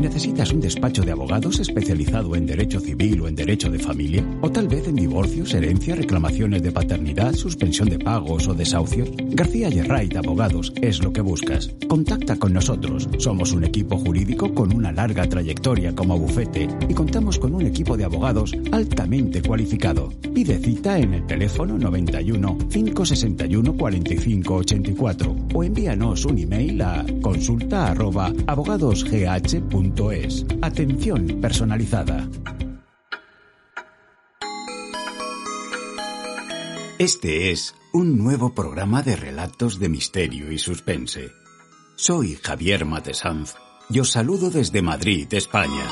¿Necesitas un despacho de abogados especializado en derecho civil o en derecho de familia? ¿O tal vez en divorcios, herencia, reclamaciones de paternidad, suspensión de pagos o desahucios? García Gerrait Abogados es lo que buscas. Contacta con nosotros. Somos un equipo jurídico con una larga trayectoria como bufete y contamos con un equipo de abogados altamente cualificado. Pide cita en el teléfono 91 561 45 84 o envíanos un email a consulta Atención personalizada. Este es un nuevo programa de relatos de misterio y suspense. Soy Javier Matesanz y os saludo desde Madrid, España.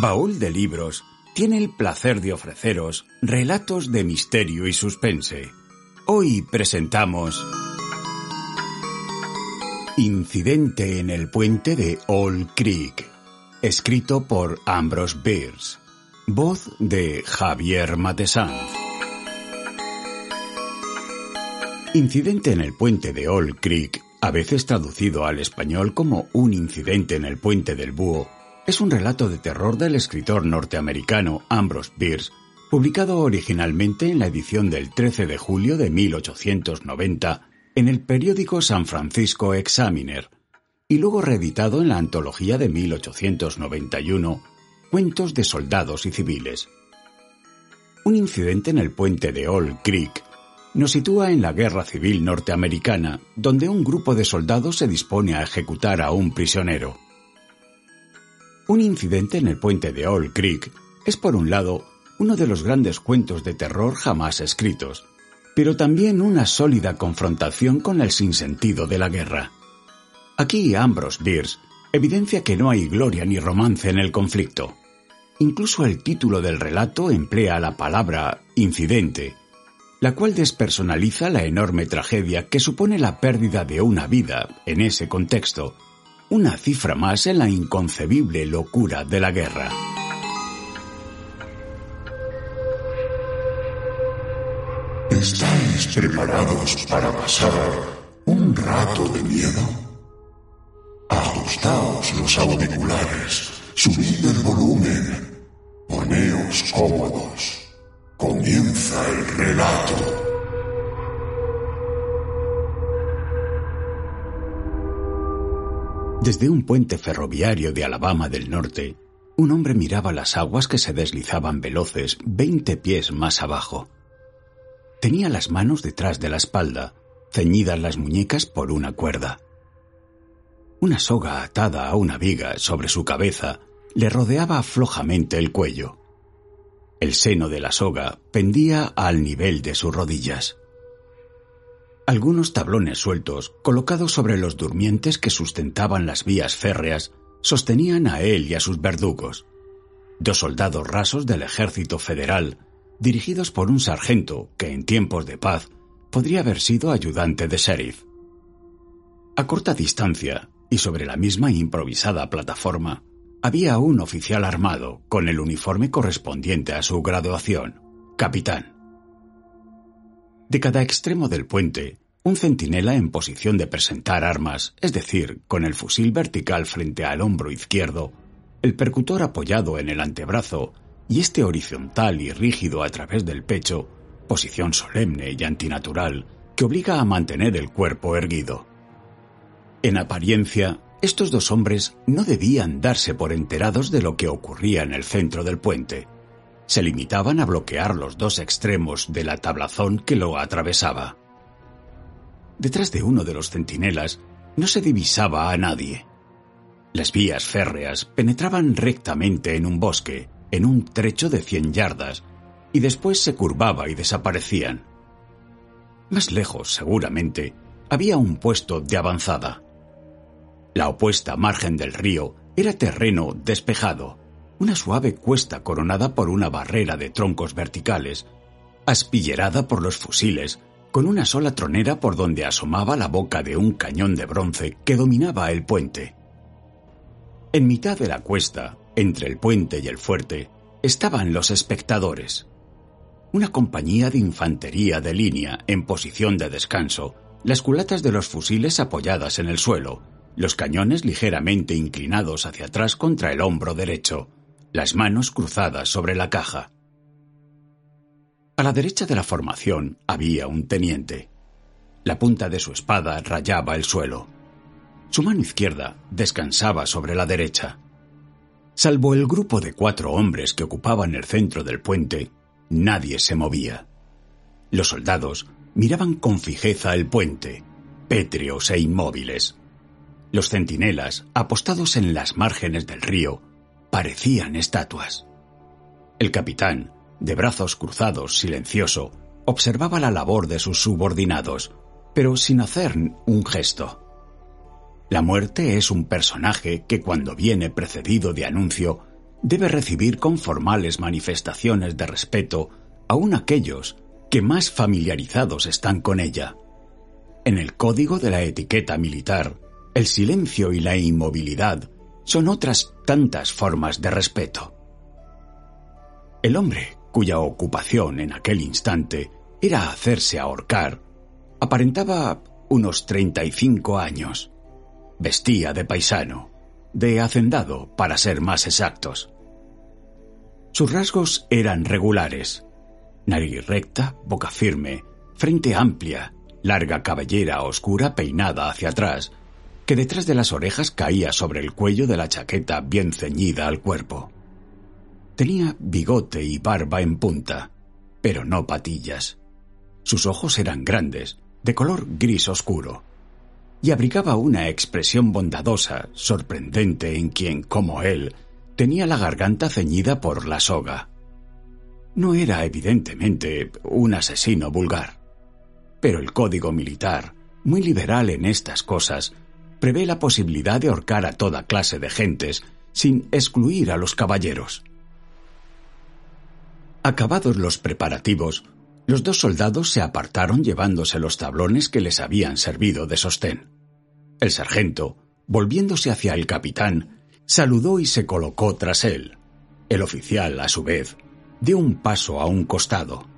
Baúl de Libros tiene el placer de ofreceros relatos de misterio y suspense. Hoy presentamos... Incidente en el puente de Old Creek, escrito por Ambrose Bierce, voz de Javier Matesanz. Incidente en el puente de Old Creek, a veces traducido al español como Un incidente en el puente del búho, es un relato de terror del escritor norteamericano Ambrose Bierce, publicado originalmente en la edición del 13 de julio de 1890 en el periódico San Francisco Examiner y luego reeditado en la antología de 1891, Cuentos de Soldados y Civiles. Un incidente en el puente de Old Creek nos sitúa en la Guerra Civil Norteamericana, donde un grupo de soldados se dispone a ejecutar a un prisionero. Un incidente en el puente de Old Creek es, por un lado, uno de los grandes cuentos de terror jamás escritos, pero también una sólida confrontación con el sinsentido de la guerra. Aquí Ambrose Bierce evidencia que no hay gloria ni romance en el conflicto. Incluso el título del relato emplea la palabra incidente, la cual despersonaliza la enorme tragedia que supone la pérdida de una vida en ese contexto, una cifra más en la inconcebible locura de la guerra. Preparados para pasar un rato de miedo? Ajustaos los auriculares, subid el volumen, poneos cómodos. Comienza el relato. Desde un puente ferroviario de Alabama del Norte, un hombre miraba las aguas que se deslizaban veloces veinte pies más abajo. Tenía las manos detrás de la espalda, ceñidas las muñecas por una cuerda. Una soga atada a una viga sobre su cabeza le rodeaba flojamente el cuello. El seno de la soga pendía al nivel de sus rodillas. Algunos tablones sueltos, colocados sobre los durmientes que sustentaban las vías férreas, sostenían a él y a sus verdugos. Dos soldados rasos del ejército federal dirigidos por un sargento que en tiempos de paz podría haber sido ayudante de sheriff. A corta distancia, y sobre la misma improvisada plataforma, había un oficial armado con el uniforme correspondiente a su graduación, capitán. De cada extremo del puente, un centinela en posición de presentar armas, es decir, con el fusil vertical frente al hombro izquierdo, el percutor apoyado en el antebrazo y este horizontal y rígido a través del pecho, posición solemne y antinatural que obliga a mantener el cuerpo erguido. En apariencia, estos dos hombres no debían darse por enterados de lo que ocurría en el centro del puente. Se limitaban a bloquear los dos extremos de la tablazón que lo atravesaba. Detrás de uno de los centinelas no se divisaba a nadie. Las vías férreas penetraban rectamente en un bosque, en un trecho de cien yardas y después se curvaba y desaparecían. Más lejos, seguramente, había un puesto de avanzada. La opuesta margen del río era terreno despejado, una suave cuesta coronada por una barrera de troncos verticales, aspillerada por los fusiles, con una sola tronera por donde asomaba la boca de un cañón de bronce que dominaba el puente. En mitad de la cuesta, entre el puente y el fuerte, estaban los espectadores. Una compañía de infantería de línea en posición de descanso, las culatas de los fusiles apoyadas en el suelo, los cañones ligeramente inclinados hacia atrás contra el hombro derecho, las manos cruzadas sobre la caja. A la derecha de la formación había un teniente. La punta de su espada rayaba el suelo. Su mano izquierda descansaba sobre la derecha. Salvo el grupo de cuatro hombres que ocupaban el centro del puente, nadie se movía. Los soldados miraban con fijeza el puente, pétreos e inmóviles. Los centinelas, apostados en las márgenes del río, parecían estatuas. El capitán, de brazos cruzados, silencioso, observaba la labor de sus subordinados, pero sin hacer un gesto. La muerte es un personaje que cuando viene precedido de anuncio debe recibir con formales manifestaciones de respeto aun aquellos que más familiarizados están con ella. En el código de la etiqueta militar, el silencio y la inmovilidad son otras tantas formas de respeto. El hombre cuya ocupación en aquel instante era hacerse ahorcar, aparentaba unos 35 años. Vestía de paisano, de hacendado para ser más exactos. Sus rasgos eran regulares. Nariz recta, boca firme, frente amplia, larga cabellera oscura peinada hacia atrás, que detrás de las orejas caía sobre el cuello de la chaqueta bien ceñida al cuerpo. Tenía bigote y barba en punta, pero no patillas. Sus ojos eran grandes, de color gris oscuro, y abrigaba una expresión bondadosa, sorprendente en quien, como él, tenía la garganta ceñida por la soga. No era evidentemente un asesino vulgar, pero el código militar, muy liberal en estas cosas, prevé la posibilidad de ahorcar a toda clase de gentes sin excluir a los caballeros. Acabados los preparativos, los dos soldados se apartaron llevándose los tablones que les habían servido de sostén. El sargento, volviéndose hacia el capitán, saludó y se colocó tras él. El oficial, a su vez, dio un paso a un costado.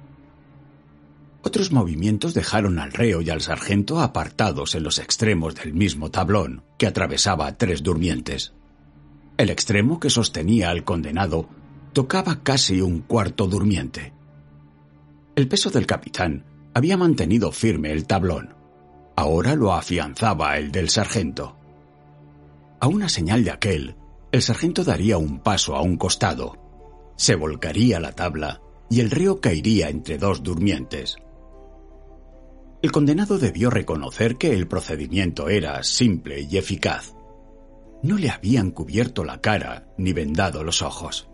Otros movimientos dejaron al reo y al sargento apartados en los extremos del mismo tablón que atravesaba tres durmientes. El extremo que sostenía al condenado tocaba casi un cuarto durmiente. El peso del capitán había mantenido firme el tablón. Ahora lo afianzaba el del sargento. A una señal de aquel, el sargento daría un paso a un costado. Se volcaría la tabla y el río caería entre dos durmientes. El condenado debió reconocer que el procedimiento era simple y eficaz. No le habían cubierto la cara ni vendado los ojos.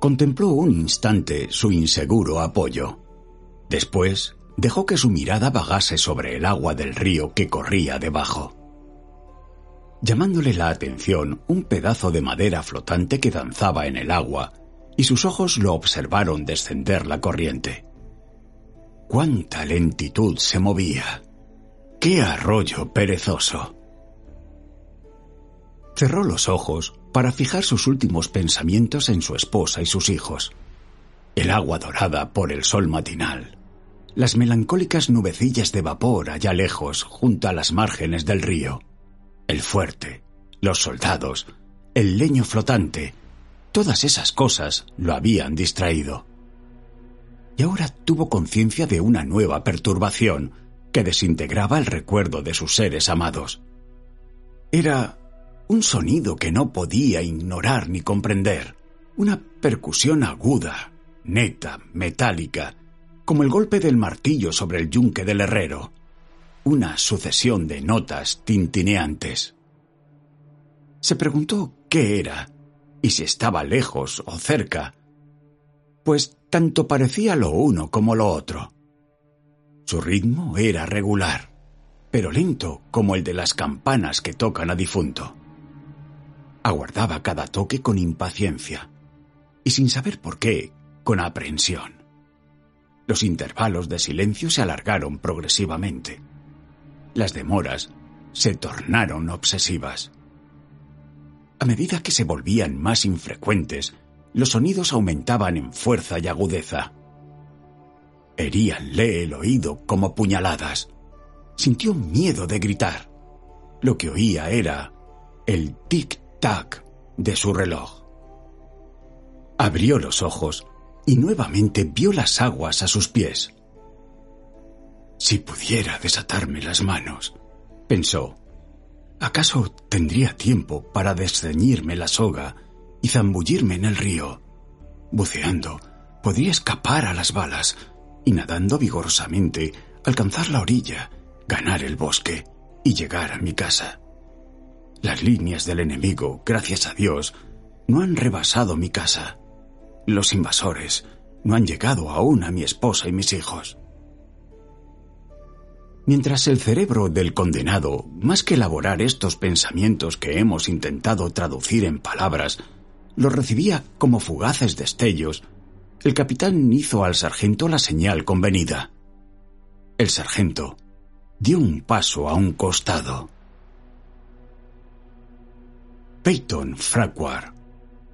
Contempló un instante su inseguro apoyo. Después dejó que su mirada vagase sobre el agua del río que corría debajo. Llamándole la atención un pedazo de madera flotante que danzaba en el agua, y sus ojos lo observaron descender la corriente. ¡Cuánta lentitud se movía! ¡Qué arroyo perezoso! Cerró los ojos para fijar sus últimos pensamientos en su esposa y sus hijos. El agua dorada por el sol matinal. Las melancólicas nubecillas de vapor allá lejos, junto a las márgenes del río. El fuerte, los soldados, el leño flotante. Todas esas cosas lo habían distraído. Y ahora tuvo conciencia de una nueva perturbación que desintegraba el recuerdo de sus seres amados. Era un sonido que no podía ignorar ni comprender, una percusión aguda, neta, metálica, como el golpe del martillo sobre el yunque del herrero, una sucesión de notas tintineantes. Se preguntó qué era y si estaba lejos o cerca, pues tanto parecía lo uno como lo otro. Su ritmo era regular, pero lento como el de las campanas que tocan a difunto. Aguardaba cada toque con impaciencia y sin saber por qué, con aprehensión. Los intervalos de silencio se alargaron progresivamente. Las demoras se tornaron obsesivas. A medida que se volvían más infrecuentes, los sonidos aumentaban en fuerza y agudeza. Heríanle el oído como puñaladas. Sintió miedo de gritar. Lo que oía era el tic-tac de su reloj. Abrió los ojos y nuevamente vio las aguas a sus pies. Si pudiera desatarme las manos, pensó, ¿acaso tendría tiempo para desceñirme la soga y zambullirme en el río? Buceando, podría escapar a las balas y nadando vigorosamente alcanzar la orilla, ganar el bosque y llegar a mi casa. Las líneas del enemigo, gracias a Dios, no han rebasado mi casa. Los invasores no han llegado aún a mi esposa y mis hijos. Mientras el cerebro del condenado, más que elaborar estos pensamientos que hemos intentado traducir en palabras, los recibía como fugaces destellos, el capitán hizo al sargento la señal convenida. El sargento dio un paso a un costado. Peyton Farquhar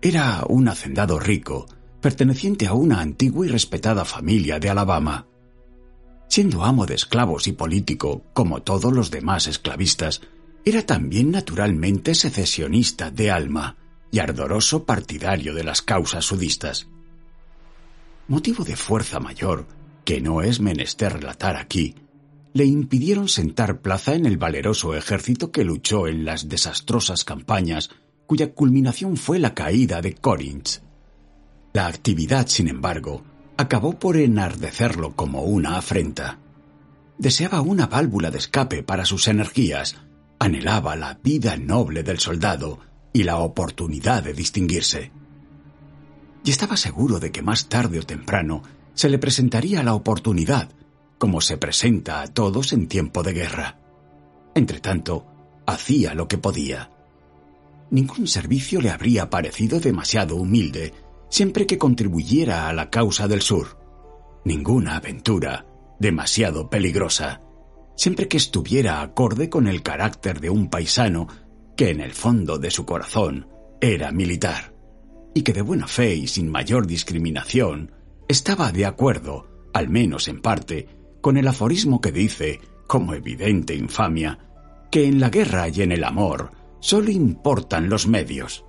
era un hacendado rico, perteneciente a una antigua y respetada familia de Alabama. Siendo amo de esclavos y político, como todos los demás esclavistas, era también naturalmente secesionista de alma y ardoroso partidario de las causas sudistas. Motivo de fuerza mayor, que no es menester relatar aquí, le impidieron sentar plaza en el valeroso ejército que luchó en las desastrosas campañas cuya culminación fue la caída de Corinth. La actividad, sin embargo, acabó por enardecerlo como una afrenta. Deseaba una válvula de escape para sus energías, anhelaba la vida noble del soldado y la oportunidad de distinguirse. Y estaba seguro de que más tarde o temprano se le presentaría la oportunidad, como se presenta a todos en tiempo de guerra. Entretanto, hacía lo que podía. Ningún servicio le habría parecido demasiado humilde siempre que contribuyera a la causa del sur. Ninguna aventura demasiado peligrosa, siempre que estuviera acorde con el carácter de un paisano que en el fondo de su corazón era militar, y que de buena fe y sin mayor discriminación estaba de acuerdo, al menos en parte, con el aforismo que dice, como evidente infamia, que en la guerra y en el amor solo importan los medios.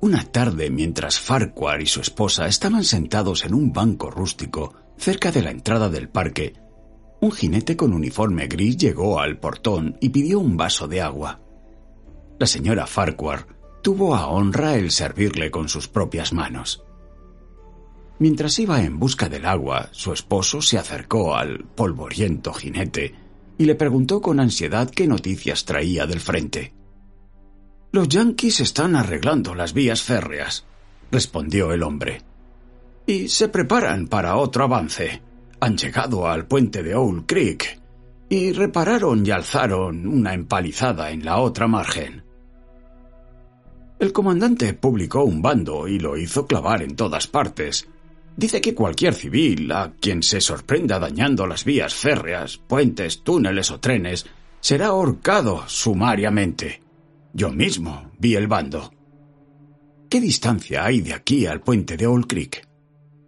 Una tarde, mientras Farquhar y su esposa estaban sentados en un banco rústico cerca de la entrada del parque, un jinete con uniforme gris llegó al portón y pidió un vaso de agua. La señora Farquhar tuvo a honra el servirle con sus propias manos. Mientras iba en busca del agua, su esposo se acercó al polvoriento jinete y le preguntó con ansiedad qué noticias traía del frente. Los yanquis están arreglando las vías férreas, respondió el hombre. Y se preparan para otro avance. Han llegado al puente de Owl Creek y repararon y alzaron una empalizada en la otra margen. El comandante publicó un bando y lo hizo clavar en todas partes. Dice que cualquier civil a quien se sorprenda dañando las vías férreas, puentes, túneles o trenes será ahorcado sumariamente. Yo mismo vi el bando. ¿Qué distancia hay de aquí al puente de Old Creek?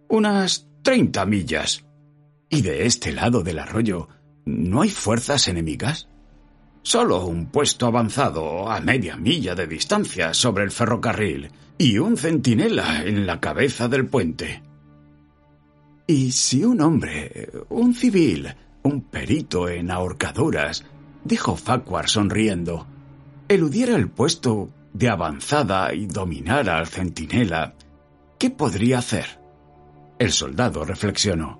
Unas treinta millas. ¿Y de este lado del arroyo no hay fuerzas enemigas? Solo un puesto avanzado a media milla de distancia sobre el ferrocarril y un centinela en la cabeza del puente. ¿Y si un hombre, un civil, un perito en ahorcaduras, dijo Farquhar sonriendo, eludiera el puesto de avanzada y dominara al centinela, ¿qué podría hacer? El soldado reflexionó.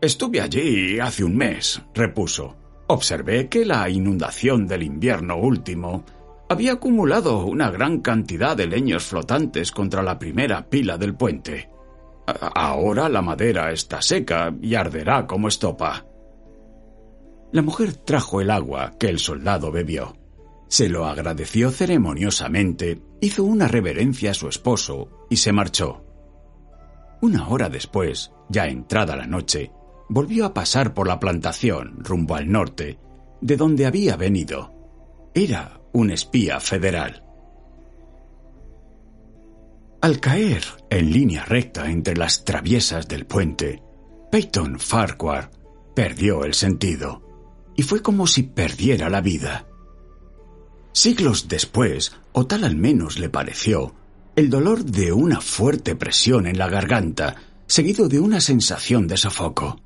Estuve allí hace un mes, repuso. Observé que la inundación del invierno último había acumulado una gran cantidad de leños flotantes contra la primera pila del puente. Ahora la madera está seca y arderá como estopa. La mujer trajo el agua que el soldado bebió. Se lo agradeció ceremoniosamente, hizo una reverencia a su esposo y se marchó. Una hora después, ya entrada la noche, volvió a pasar por la plantación rumbo al norte, de donde había venido. Era un espía federal. Al caer en línea recta entre las traviesas del puente, Peyton Farquhar perdió el sentido y fue como si perdiera la vida. Siglos después, o tal al menos le pareció, el dolor de una fuerte presión en la garganta, seguido de una sensación de sofoco.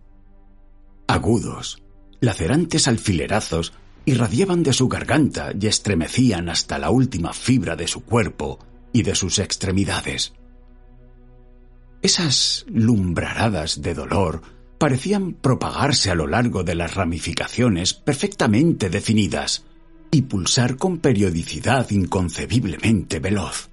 Agudos, lacerantes alfilerazos irradiaban de su garganta y estremecían hasta la última fibra de su cuerpo y de sus extremidades. Esas lumbraradas de dolor parecían propagarse a lo largo de las ramificaciones perfectamente definidas y pulsar con periodicidad inconcebiblemente veloz.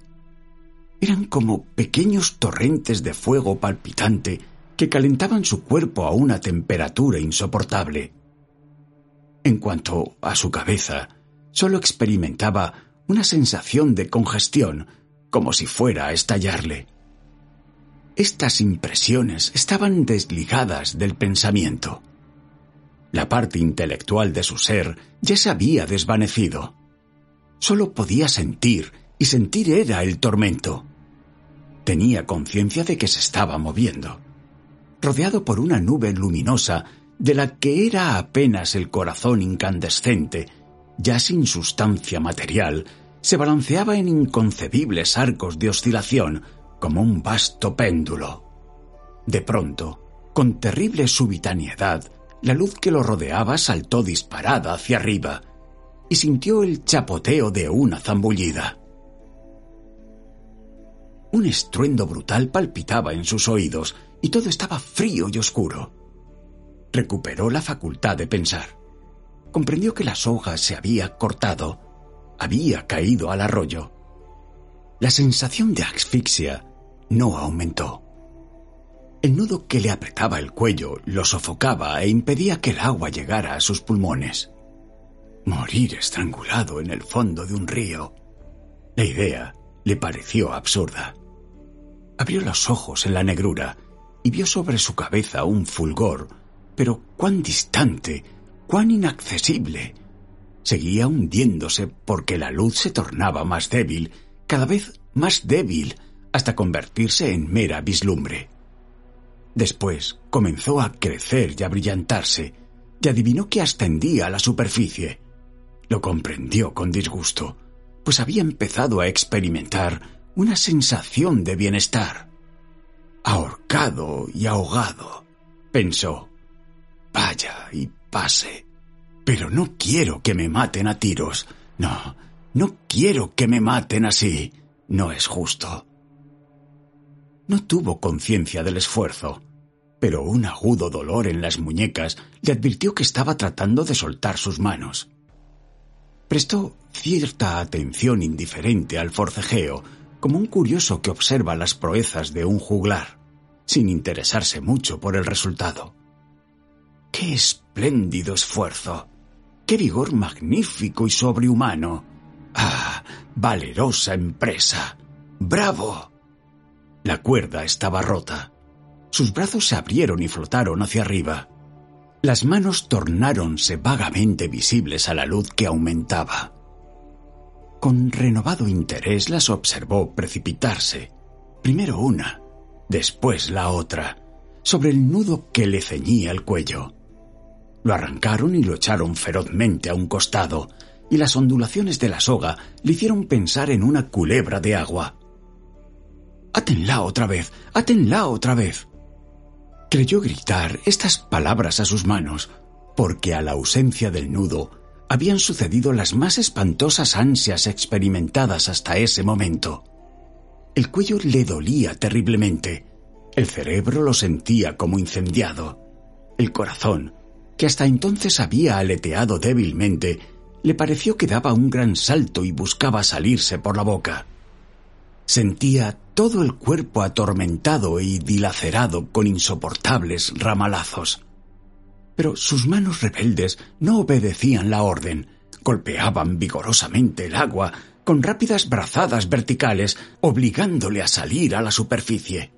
Eran como pequeños torrentes de fuego palpitante que calentaban su cuerpo a una temperatura insoportable. En cuanto a su cabeza, solo experimentaba una sensación de congestión, como si fuera a estallarle. Estas impresiones estaban desligadas del pensamiento. La parte intelectual de su ser ya se había desvanecido. Solo podía sentir, y sentir era el tormento. Tenía conciencia de que se estaba moviendo, rodeado por una nube luminosa de la que era apenas el corazón incandescente, ya sin sustancia material, se balanceaba en inconcebibles arcos de oscilación como un vasto péndulo. De pronto, con terrible subitaneidad, la luz que lo rodeaba saltó disparada hacia arriba y sintió el chapoteo de una zambullida. Un estruendo brutal palpitaba en sus oídos y todo estaba frío y oscuro. Recuperó la facultad de pensar. Comprendió que la soga se había cortado, había caído al arroyo. La sensación de asfixia no aumentó. El nudo que le apretaba el cuello lo sofocaba e impedía que el agua llegara a sus pulmones. Morir estrangulado en el fondo de un río. La idea le pareció absurda. Abrió los ojos en la negrura y vio sobre su cabeza un fulgor, pero cuán distante, cuán inaccesible. Seguía hundiéndose porque la luz se tornaba más débil, cada vez más débil, hasta convertirse en mera vislumbre. Después comenzó a crecer y a brillantarse, y adivinó que ascendía a la superficie. Lo comprendió con disgusto, pues había empezado a experimentar una sensación de bienestar. Ahorcado y ahogado, pensó. Vaya y pase. Pero no quiero que me maten a tiros. No, no quiero que me maten así. No es justo. No tuvo conciencia del esfuerzo, pero un agudo dolor en las muñecas le advirtió que estaba tratando de soltar sus manos. Prestó cierta atención indiferente al forcejeo, como un curioso que observa las proezas de un juglar, sin interesarse mucho por el resultado. ¡Qué espléndido esfuerzo! ¡Qué vigor magnífico y sobrehumano! ¡Ah! ¡Valerosa empresa! ¡Bravo! La cuerda estaba rota. Sus brazos se abrieron y flotaron hacia arriba. Las manos tornáronse vagamente visibles a la luz que aumentaba. Con renovado interés las observó precipitarse, primero una, después la otra, sobre el nudo que le ceñía el cuello. Lo arrancaron y lo echaron ferozmente a un costado, y las ondulaciones de la soga le hicieron pensar en una culebra de agua. Átenla otra vez, átenla otra vez. Creyó gritar estas palabras a sus manos, porque a la ausencia del nudo habían sucedido las más espantosas ansias experimentadas hasta ese momento. El cuello le dolía terriblemente, el cerebro lo sentía como incendiado, el corazón, que hasta entonces había aleteado débilmente, le pareció que daba un gran salto y buscaba salirse por la boca. Sentía todo el cuerpo atormentado y dilacerado con insoportables ramalazos. Pero sus manos rebeldes no obedecían la orden. Golpeaban vigorosamente el agua con rápidas brazadas verticales, obligándole a salir a la superficie.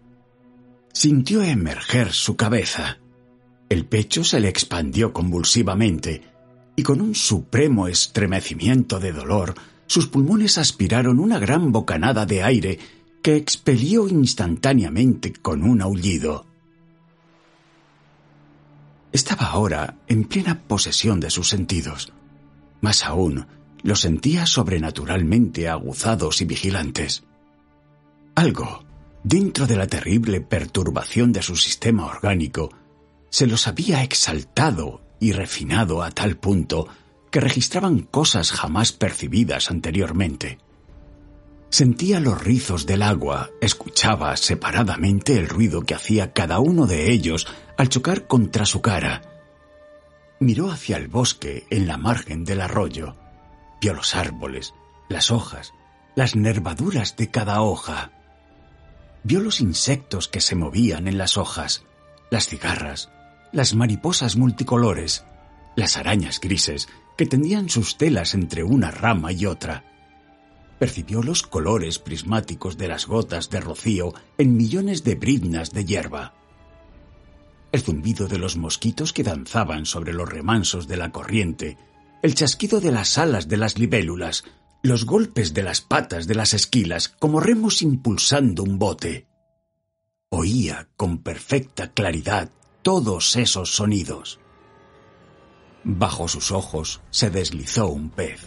Sintió emerger su cabeza. El pecho se le expandió convulsivamente y con un supremo estremecimiento de dolor, sus pulmones aspiraron una gran bocanada de aire que expelió instantáneamente con un aullido. Estaba ahora en plena posesión de sus sentidos. Más aún, los sentía sobrenaturalmente aguzados y vigilantes. Algo, dentro de la terrible perturbación de su sistema orgánico, se los había exaltado y refinado a tal punto que registraban cosas jamás percibidas anteriormente. Sentía los rizos del agua, escuchaba separadamente el ruido que hacía cada uno de ellos al chocar contra su cara. Miró hacia el bosque en la margen del arroyo. Vio los árboles, las hojas, las nervaduras de cada hoja. Vio los insectos que se movían en las hojas, las cigarras, las mariposas multicolores, las arañas grises que tendían sus telas entre una rama y otra. Percibió los colores prismáticos de las gotas de rocío en millones de briznas de hierba. El zumbido de los mosquitos que danzaban sobre los remansos de la corriente, el chasquido de las alas de las libélulas, los golpes de las patas de las esquilas como remos impulsando un bote. Oía con perfecta claridad todos esos sonidos. Bajo sus ojos se deslizó un pez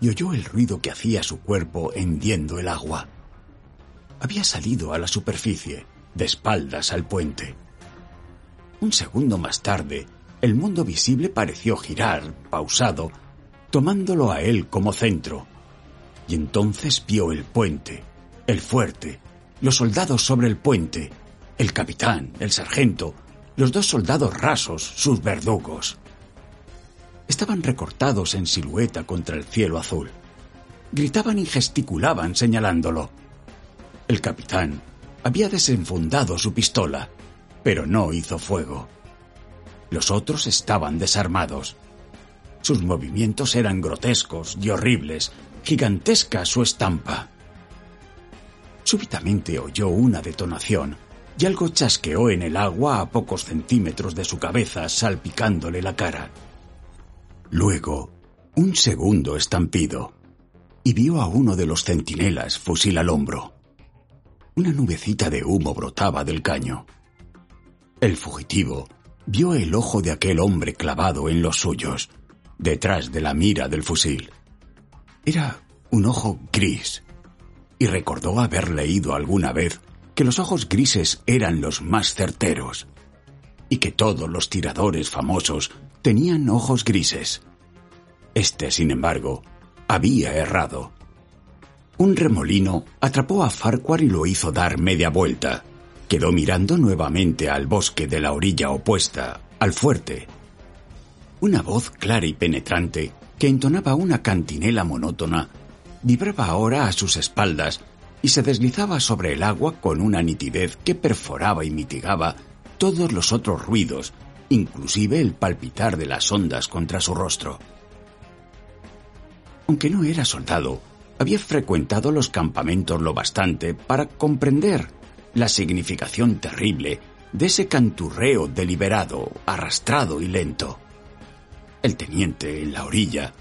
y oyó el ruido que hacía su cuerpo hendiendo el agua. Había salido a la superficie, de espaldas al puente. Un segundo más tarde, el mundo visible pareció girar, pausado, tomándolo a él como centro. Y entonces vio el puente, el fuerte, los soldados sobre el puente, el capitán, el sargento, los dos soldados rasos, sus verdugos. Estaban recortados en silueta contra el cielo azul. Gritaban y gesticulaban señalándolo. El capitán había desenfundado su pistola, pero no hizo fuego. Los otros estaban desarmados. Sus movimientos eran grotescos y horribles, gigantesca su estampa. Súbitamente oyó una detonación y algo chasqueó en el agua a pocos centímetros de su cabeza, salpicándole la cara. Luego, un segundo estampido, y vio a uno de los centinelas fusil al hombro. Una nubecita de humo brotaba del caño. El fugitivo vio el ojo de aquel hombre clavado en los suyos, detrás de la mira del fusil. Era un ojo gris, y recordó haber leído alguna vez que los ojos grises eran los más certeros y que todos los tiradores famosos tenían ojos grises. Este, sin embargo, había errado. Un remolino atrapó a Farquhar y lo hizo dar media vuelta. Quedó mirando nuevamente al bosque de la orilla opuesta, al fuerte. Una voz clara y penetrante, que entonaba una cantinela monótona, vibraba ahora a sus espaldas y se deslizaba sobre el agua con una nitidez que perforaba y mitigaba todos los otros ruidos, inclusive el palpitar de las ondas contra su rostro. Aunque no era soldado, había frecuentado los campamentos lo bastante para comprender la significación terrible de ese canturreo deliberado, arrastrado y lento. El teniente, en la orilla,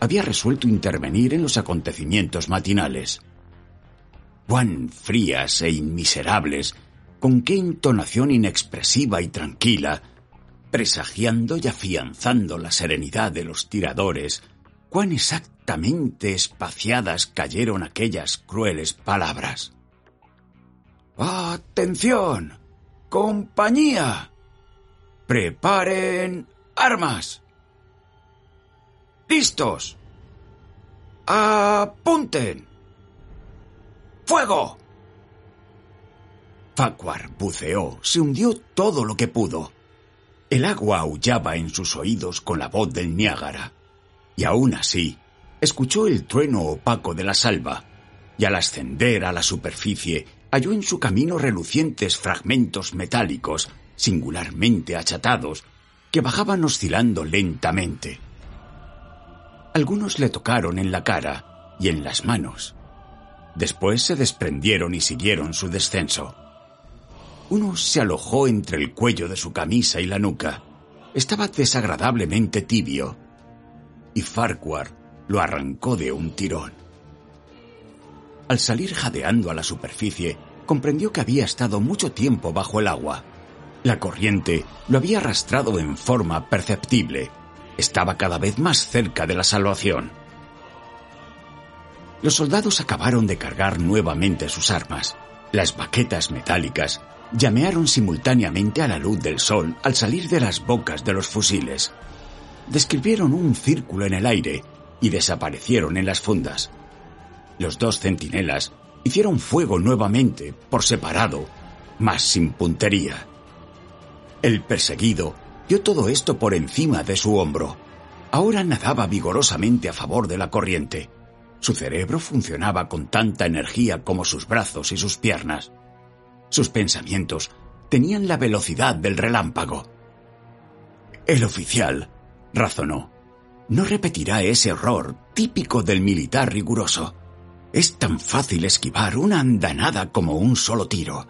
había resuelto intervenir en los acontecimientos matinales cuán frías e inmiserables, con qué entonación inexpresiva y tranquila, presagiando y afianzando la serenidad de los tiradores, cuán exactamente espaciadas cayeron aquellas crueles palabras. ¡Atención! ¡Compañía! ¡Preparen armas! ¡Listos! ¡Apunten! ¡Fuego! Farquhar buceó, se hundió todo lo que pudo. El agua aullaba en sus oídos con la voz del Niágara. Y aún así, escuchó el trueno opaco de la salva, y al ascender a la superficie halló en su camino relucientes fragmentos metálicos, singularmente achatados, que bajaban oscilando lentamente. Algunos le tocaron en la cara y en las manos. Después se desprendieron y siguieron su descenso. Uno se alojó entre el cuello de su camisa y la nuca. Estaba desagradablemente tibio. Y Farquhar lo arrancó de un tirón. Al salir jadeando a la superficie, comprendió que había estado mucho tiempo bajo el agua. La corriente lo había arrastrado en forma perceptible. Estaba cada vez más cerca de la salvación. Los soldados acabaron de cargar nuevamente sus armas. Las baquetas metálicas llamearon simultáneamente a la luz del sol al salir de las bocas de los fusiles. Describieron un círculo en el aire y desaparecieron en las fundas. Los dos centinelas hicieron fuego nuevamente, por separado, más sin puntería. El perseguido vio todo esto por encima de su hombro. Ahora nadaba vigorosamente a favor de la corriente. Su cerebro funcionaba con tanta energía como sus brazos y sus piernas. Sus pensamientos tenían la velocidad del relámpago. El oficial, razonó, no repetirá ese error típico del militar riguroso. Es tan fácil esquivar una andanada como un solo tiro.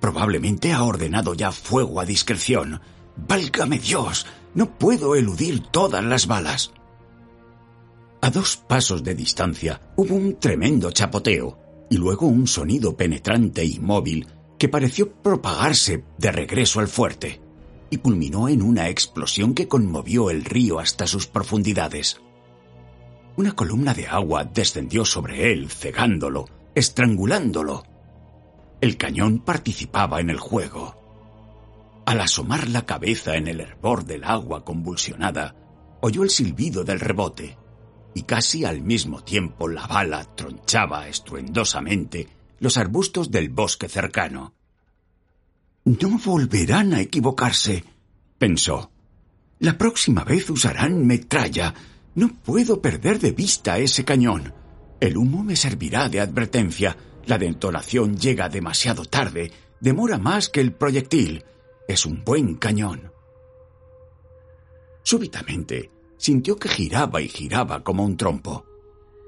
Probablemente ha ordenado ya fuego a discreción. Válgame Dios, no puedo eludir todas las balas. A dos pasos de distancia hubo un tremendo chapoteo y luego un sonido penetrante y móvil que pareció propagarse de regreso al fuerte y culminó en una explosión que conmovió el río hasta sus profundidades. Una columna de agua descendió sobre él, cegándolo, estrangulándolo. El cañón participaba en el juego. Al asomar la cabeza en el hervor del agua convulsionada, oyó el silbido del rebote, y casi al mismo tiempo la bala tronchaba estruendosamente los arbustos del bosque cercano. No volverán a equivocarse, pensó. La próxima vez usarán metralla. No puedo perder de vista ese cañón. El humo me servirá de advertencia. La detonación llega demasiado tarde. Demora más que el proyectil. Es un buen cañón. Súbitamente sintió que giraba y giraba como un trompo.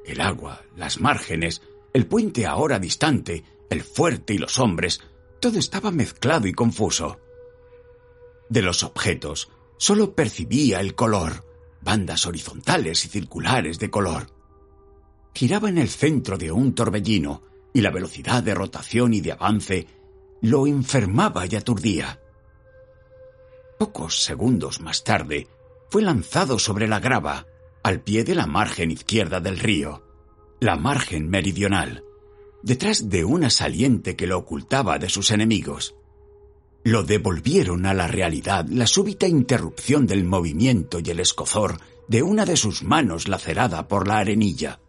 El agua, las márgenes, el puente ahora distante, el fuerte y los hombres, todo estaba mezclado y confuso. De los objetos solo percibía el color, bandas horizontales y circulares de color. Giraba en el centro de un torbellino y la velocidad de rotación y de avance lo enfermaba y aturdía. Pocos segundos más tarde fue lanzado sobre la grava, al pie de la margen izquierda del río la margen meridional, detrás de una saliente que lo ocultaba de sus enemigos. Lo devolvieron a la realidad la súbita interrupción del movimiento y el escozor de una de sus manos lacerada por la arenilla.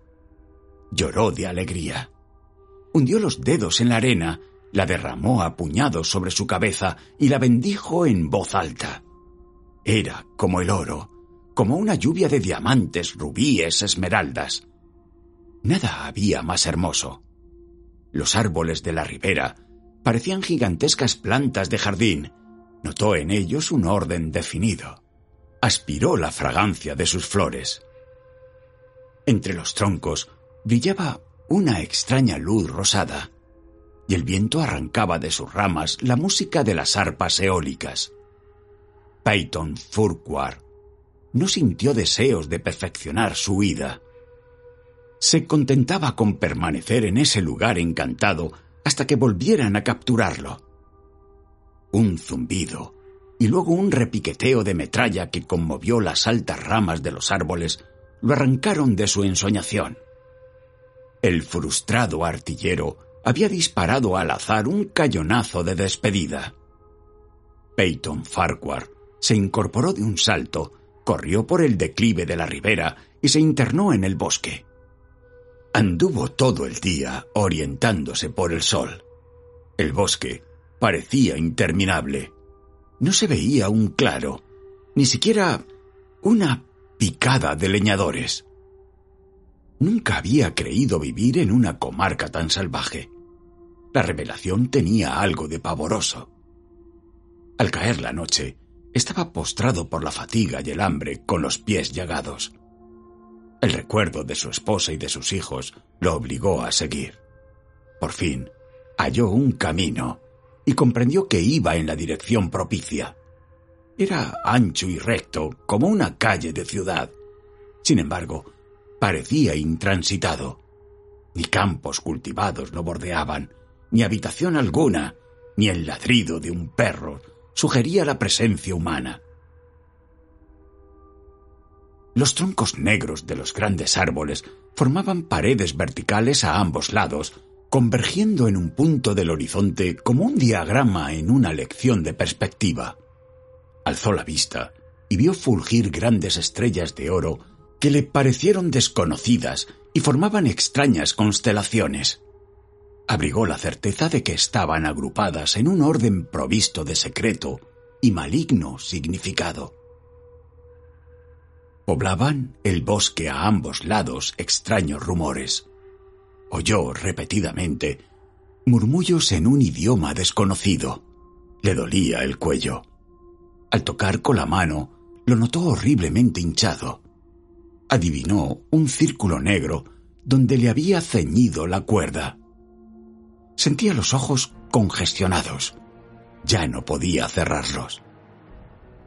Lloró de alegría. Hundió los dedos en la arena, la derramó a puñados sobre su cabeza y la bendijo en voz alta. Era como el oro, como una lluvia de diamantes, rubíes, esmeraldas. Nada había más hermoso. Los árboles de la ribera parecían gigantescas plantas de jardín. Notó en ellos un orden definido. Aspiró la fragancia de sus flores. Entre los troncos brillaba una extraña luz rosada, y el viento arrancaba de sus ramas la música de las arpas eólicas. Peyton Furquhar no sintió deseos de perfeccionar su huida se contentaba con permanecer en ese lugar encantado hasta que volvieran a capturarlo. Un zumbido y luego un repiqueteo de metralla que conmovió las altas ramas de los árboles lo arrancaron de su ensoñación. El frustrado artillero había disparado al azar un cañonazo de despedida. Peyton Farquhar se incorporó de un salto, corrió por el declive de la ribera y se internó en el bosque. Anduvo todo el día orientándose por el sol. El bosque parecía interminable. No se veía un claro, ni siquiera una picada de leñadores. Nunca había creído vivir en una comarca tan salvaje. La revelación tenía algo de pavoroso. Al caer la noche, Estaba postrado por la fatiga y el hambre, con los pies llagados. El recuerdo de su esposa y de sus hijos lo obligó a seguir. Por fin, halló un camino y comprendió que iba en la dirección propicia. Era ancho y recto como una calle de ciudad. Sin embargo, parecía intransitado. Ni campos cultivados lo bordeaban, ni habitación alguna, ni el ladrido de un perro sugería la presencia humana. Los troncos negros de los grandes árboles formaban paredes verticales a ambos lados, convergiendo en un punto del horizonte como un diagrama en una lección de perspectiva. Alzó la vista y vio fulgir grandes estrellas de oro que le parecieron desconocidas y formaban extrañas constelaciones abrigó la certeza de que estaban agrupadas en un orden provisto de secreto y maligno significado. Poblaban el bosque a ambos lados extraños rumores. Oyó repetidamente murmullos en un idioma desconocido. Le dolía el cuello. Al tocar con la mano, lo notó horriblemente hinchado. Adivinó un círculo negro donde le había ceñido la cuerda. Sentía los ojos congestionados. Ya no podía cerrarlos.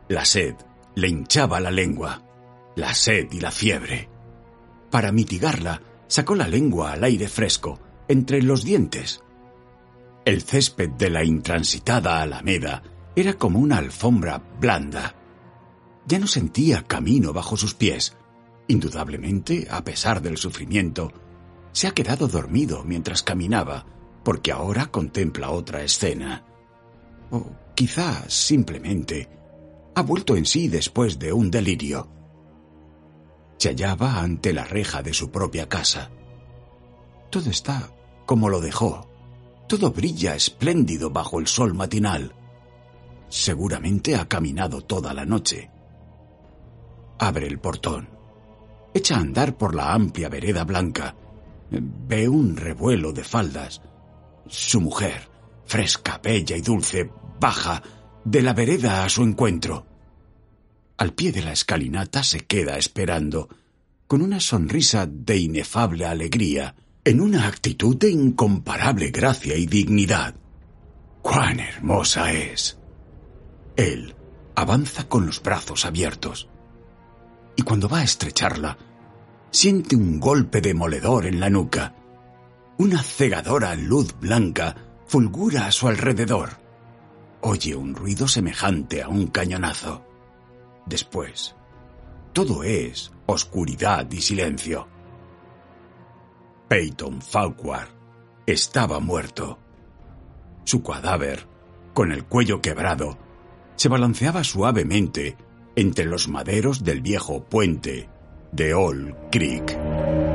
La sed le hinchaba la lengua, la sed y la fiebre. Para mitigarla, sacó la lengua al aire fresco, entre los dientes. El césped de la intransitada alameda era como una alfombra blanda. Ya no sentía camino bajo sus pies. Indudablemente, a pesar del sufrimiento, se ha quedado dormido mientras caminaba porque ahora contempla otra escena. O quizá simplemente ha vuelto en sí después de un delirio. Se hallaba ante la reja de su propia casa. Todo está como lo dejó. Todo brilla espléndido bajo el sol matinal. Seguramente ha caminado toda la noche. Abre el portón. Echa a andar por la amplia vereda blanca. Ve un revuelo de faldas, su mujer, fresca, bella y dulce, baja de la vereda a su encuentro. Al pie de la escalinata se queda esperando, con una sonrisa de inefable alegría, en una actitud de incomparable gracia y dignidad. ¡Cuán hermosa es! Él avanza con los brazos abiertos, y cuando va a estrecharla, siente un golpe demoledor en la nuca una cegadora luz blanca fulgura a su alrededor. Oye un ruido semejante a un cañonazo. Después, todo es oscuridad y silencio. Peyton Falquar estaba muerto. Su cadáver, con el cuello quebrado, se balanceaba suavemente entre los maderos del viejo puente de Old Creek.